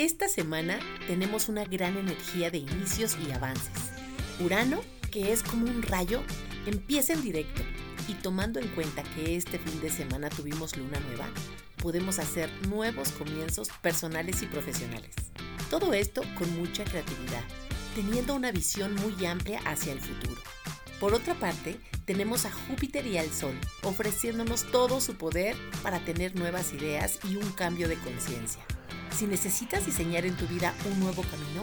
Esta semana tenemos una gran energía de inicios y avances. Urano, que es como un rayo, empieza en directo y tomando en cuenta que este fin de semana tuvimos luna nueva, podemos hacer nuevos comienzos personales y profesionales. Todo esto con mucha creatividad, teniendo una visión muy amplia hacia el futuro. Por otra parte, tenemos a Júpiter y al Sol, ofreciéndonos todo su poder para tener nuevas ideas y un cambio de conciencia. Si necesitas diseñar en tu vida un nuevo camino,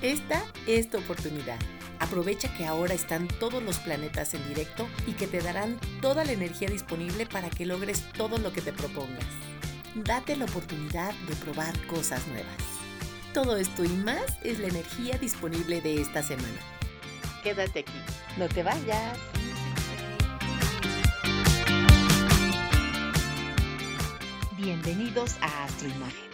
esta es tu oportunidad. Aprovecha que ahora están todos los planetas en directo y que te darán toda la energía disponible para que logres todo lo que te propongas. Date la oportunidad de probar cosas nuevas. Todo esto y más es la energía disponible de esta semana. Quédate aquí, no te vayas. Bienvenidos a Astroimagen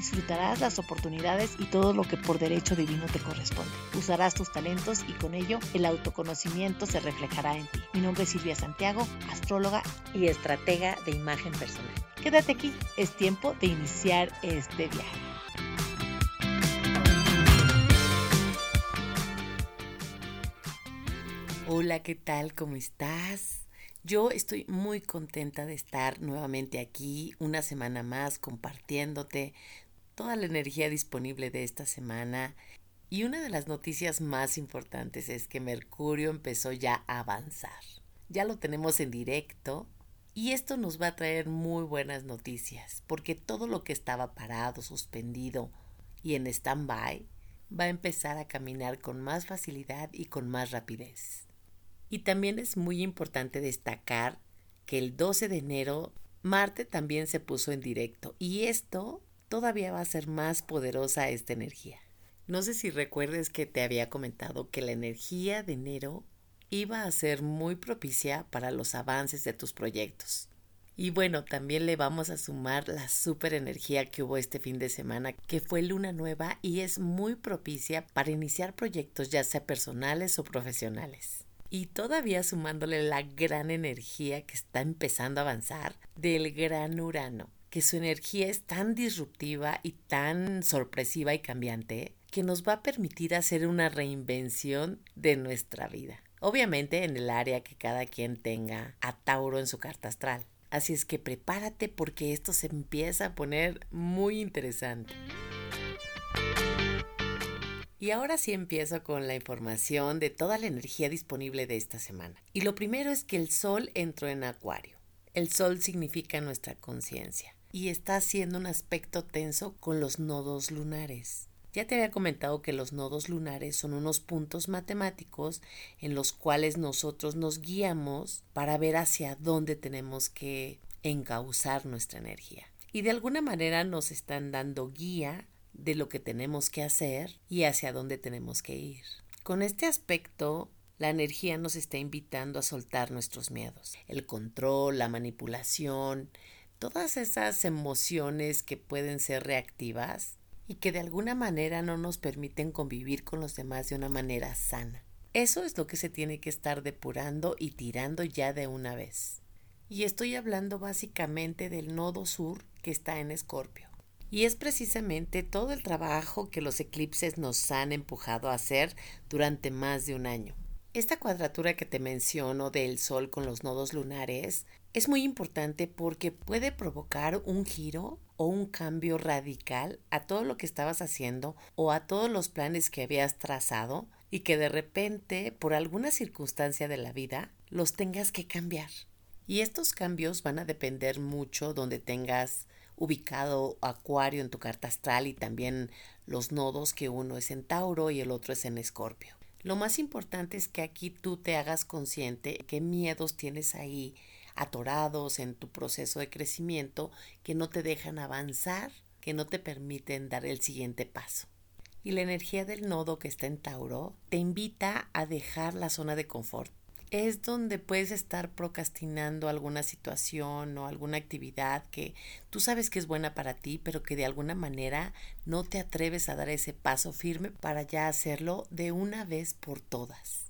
Disfrutarás las oportunidades y todo lo que por derecho divino te corresponde. Usarás tus talentos y con ello el autoconocimiento se reflejará en ti. Mi nombre es Silvia Santiago, astróloga y estratega de imagen personal. Quédate aquí, es tiempo de iniciar este viaje. Hola, ¿qué tal? ¿Cómo estás? Yo estoy muy contenta de estar nuevamente aquí una semana más compartiéndote toda la energía disponible de esta semana. Y una de las noticias más importantes es que Mercurio empezó ya a avanzar. Ya lo tenemos en directo y esto nos va a traer muy buenas noticias, porque todo lo que estaba parado, suspendido y en stand-by va a empezar a caminar con más facilidad y con más rapidez. Y también es muy importante destacar que el 12 de enero Marte también se puso en directo y esto todavía va a ser más poderosa esta energía. No sé si recuerdes que te había comentado que la energía de enero iba a ser muy propicia para los avances de tus proyectos. Y bueno, también le vamos a sumar la super energía que hubo este fin de semana, que fue luna nueva y es muy propicia para iniciar proyectos ya sea personales o profesionales. Y todavía sumándole la gran energía que está empezando a avanzar del gran Urano, que su energía es tan disruptiva y tan sorpresiva y cambiante que nos va a permitir hacer una reinvención de nuestra vida. Obviamente en el área que cada quien tenga a Tauro en su carta astral. Así es que prepárate porque esto se empieza a poner muy interesante. Y ahora sí empiezo con la información de toda la energía disponible de esta semana. Y lo primero es que el Sol entró en Acuario. El Sol significa nuestra conciencia y está haciendo un aspecto tenso con los nodos lunares. Ya te había comentado que los nodos lunares son unos puntos matemáticos en los cuales nosotros nos guiamos para ver hacia dónde tenemos que encauzar nuestra energía. Y de alguna manera nos están dando guía de lo que tenemos que hacer y hacia dónde tenemos que ir. Con este aspecto, la energía nos está invitando a soltar nuestros miedos, el control, la manipulación, todas esas emociones que pueden ser reactivas y que de alguna manera no nos permiten convivir con los demás de una manera sana. Eso es lo que se tiene que estar depurando y tirando ya de una vez. Y estoy hablando básicamente del nodo sur que está en Escorpio. Y es precisamente todo el trabajo que los eclipses nos han empujado a hacer durante más de un año. Esta cuadratura que te menciono del Sol con los nodos lunares es muy importante porque puede provocar un giro o un cambio radical a todo lo que estabas haciendo o a todos los planes que habías trazado y que de repente, por alguna circunstancia de la vida, los tengas que cambiar. Y estos cambios van a depender mucho donde tengas ubicado Acuario en tu carta astral y también los nodos que uno es en Tauro y el otro es en Escorpio. Lo más importante es que aquí tú te hagas consciente qué miedos tienes ahí atorados en tu proceso de crecimiento que no te dejan avanzar, que no te permiten dar el siguiente paso. Y la energía del nodo que está en Tauro te invita a dejar la zona de confort es donde puedes estar procrastinando alguna situación o alguna actividad que tú sabes que es buena para ti, pero que de alguna manera no te atreves a dar ese paso firme para ya hacerlo de una vez por todas.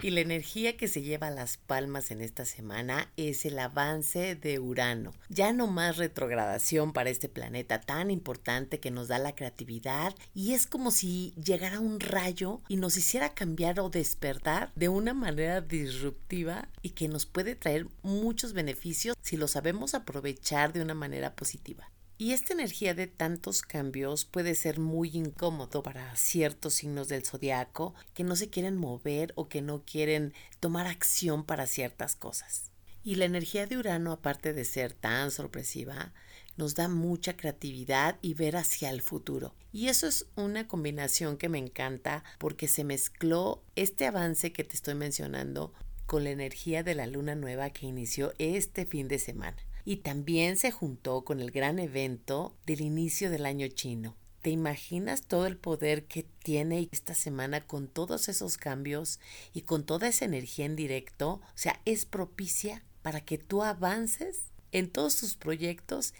Y la energía que se lleva a las palmas en esta semana es el avance de Urano. Ya no más retrogradación para este planeta tan importante que nos da la creatividad y es como si llegara un rayo y nos hiciera cambiar o despertar de una manera disruptiva y que nos puede traer muchos beneficios si lo sabemos aprovechar de una manera positiva. Y esta energía de tantos cambios puede ser muy incómodo para ciertos signos del zodiaco que no se quieren mover o que no quieren tomar acción para ciertas cosas. Y la energía de Urano, aparte de ser tan sorpresiva, nos da mucha creatividad y ver hacia el futuro. Y eso es una combinación que me encanta porque se mezcló este avance que te estoy mencionando con la energía de la luna nueva que inició este fin de semana y también se juntó con el gran evento del inicio del año chino. ¿Te imaginas todo el poder que tiene esta semana con todos esos cambios y con toda esa energía en directo? O sea, es propicia para que tú avances en todos tus proyectos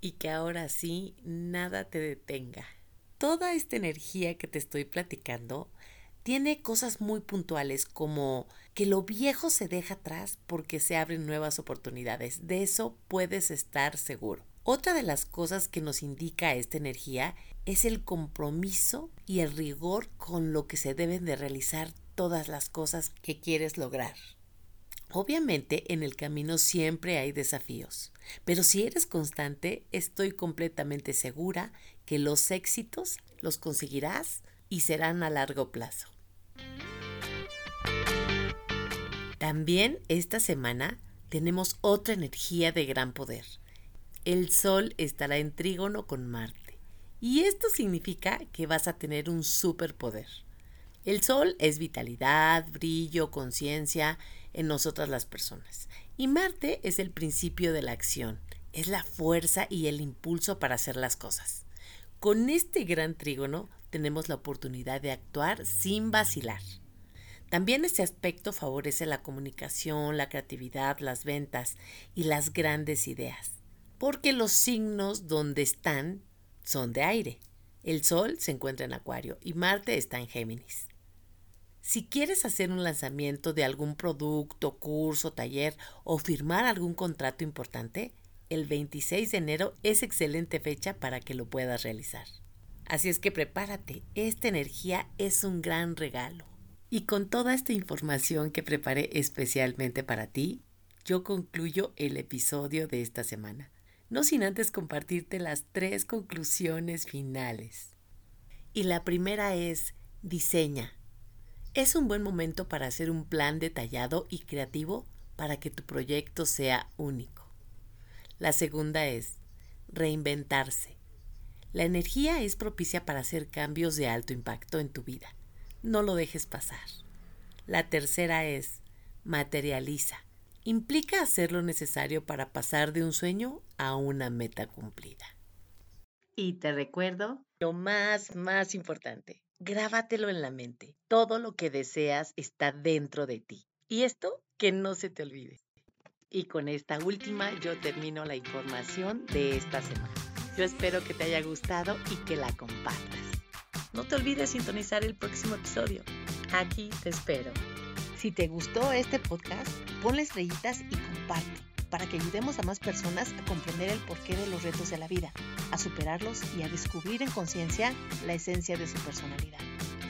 y que ahora sí nada te detenga. Toda esta energía que te estoy platicando tiene cosas muy puntuales como que lo viejo se deja atrás porque se abren nuevas oportunidades. De eso puedes estar seguro. Otra de las cosas que nos indica esta energía es el compromiso y el rigor con lo que se deben de realizar todas las cosas que quieres lograr. Obviamente en el camino siempre hay desafíos, pero si eres constante estoy completamente segura que los éxitos los conseguirás y serán a largo plazo. También esta semana tenemos otra energía de gran poder. El Sol estará en trígono con Marte. Y esto significa que vas a tener un superpoder. El Sol es vitalidad, brillo, conciencia en nosotras las personas. Y Marte es el principio de la acción, es la fuerza y el impulso para hacer las cosas. Con este gran trígono tenemos la oportunidad de actuar sin vacilar. También este aspecto favorece la comunicación, la creatividad, las ventas y las grandes ideas, porque los signos donde están son de aire. El Sol se encuentra en Acuario y Marte está en Géminis. Si quieres hacer un lanzamiento de algún producto, curso, taller o firmar algún contrato importante, el 26 de enero es excelente fecha para que lo puedas realizar. Así es que prepárate, esta energía es un gran regalo. Y con toda esta información que preparé especialmente para ti, yo concluyo el episodio de esta semana, no sin antes compartirte las tres conclusiones finales. Y la primera es, diseña. Es un buen momento para hacer un plan detallado y creativo para que tu proyecto sea único. La segunda es, reinventarse. La energía es propicia para hacer cambios de alto impacto en tu vida no lo dejes pasar. La tercera es materializa. Implica hacer lo necesario para pasar de un sueño a una meta cumplida. Y te recuerdo lo más, más importante. Grábatelo en la mente. Todo lo que deseas está dentro de ti. Y esto que no se te olvide. Y con esta última yo termino la información de esta semana. Yo espero que te haya gustado y que la compartas. No te olvides sintonizar el próximo episodio. Aquí te espero. Si te gustó este podcast, ponle estrellitas y comparte para que ayudemos a más personas a comprender el porqué de los retos de la vida, a superarlos y a descubrir en conciencia la esencia de su personalidad.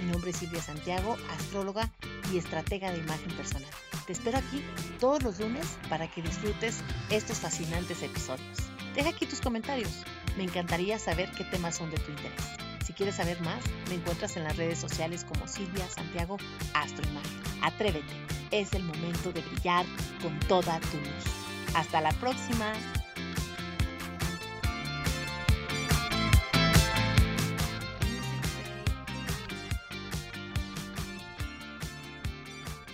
Mi nombre es Silvia Santiago, astróloga y estratega de imagen personal. Te espero aquí todos los lunes para que disfrutes estos fascinantes episodios. Deja aquí tus comentarios. Me encantaría saber qué temas son de tu interés. Si quieres saber más, me encuentras en las redes sociales como Silvia Santiago Astroimagen. Atrévete, es el momento de brillar con toda tu luz. Hasta la próxima.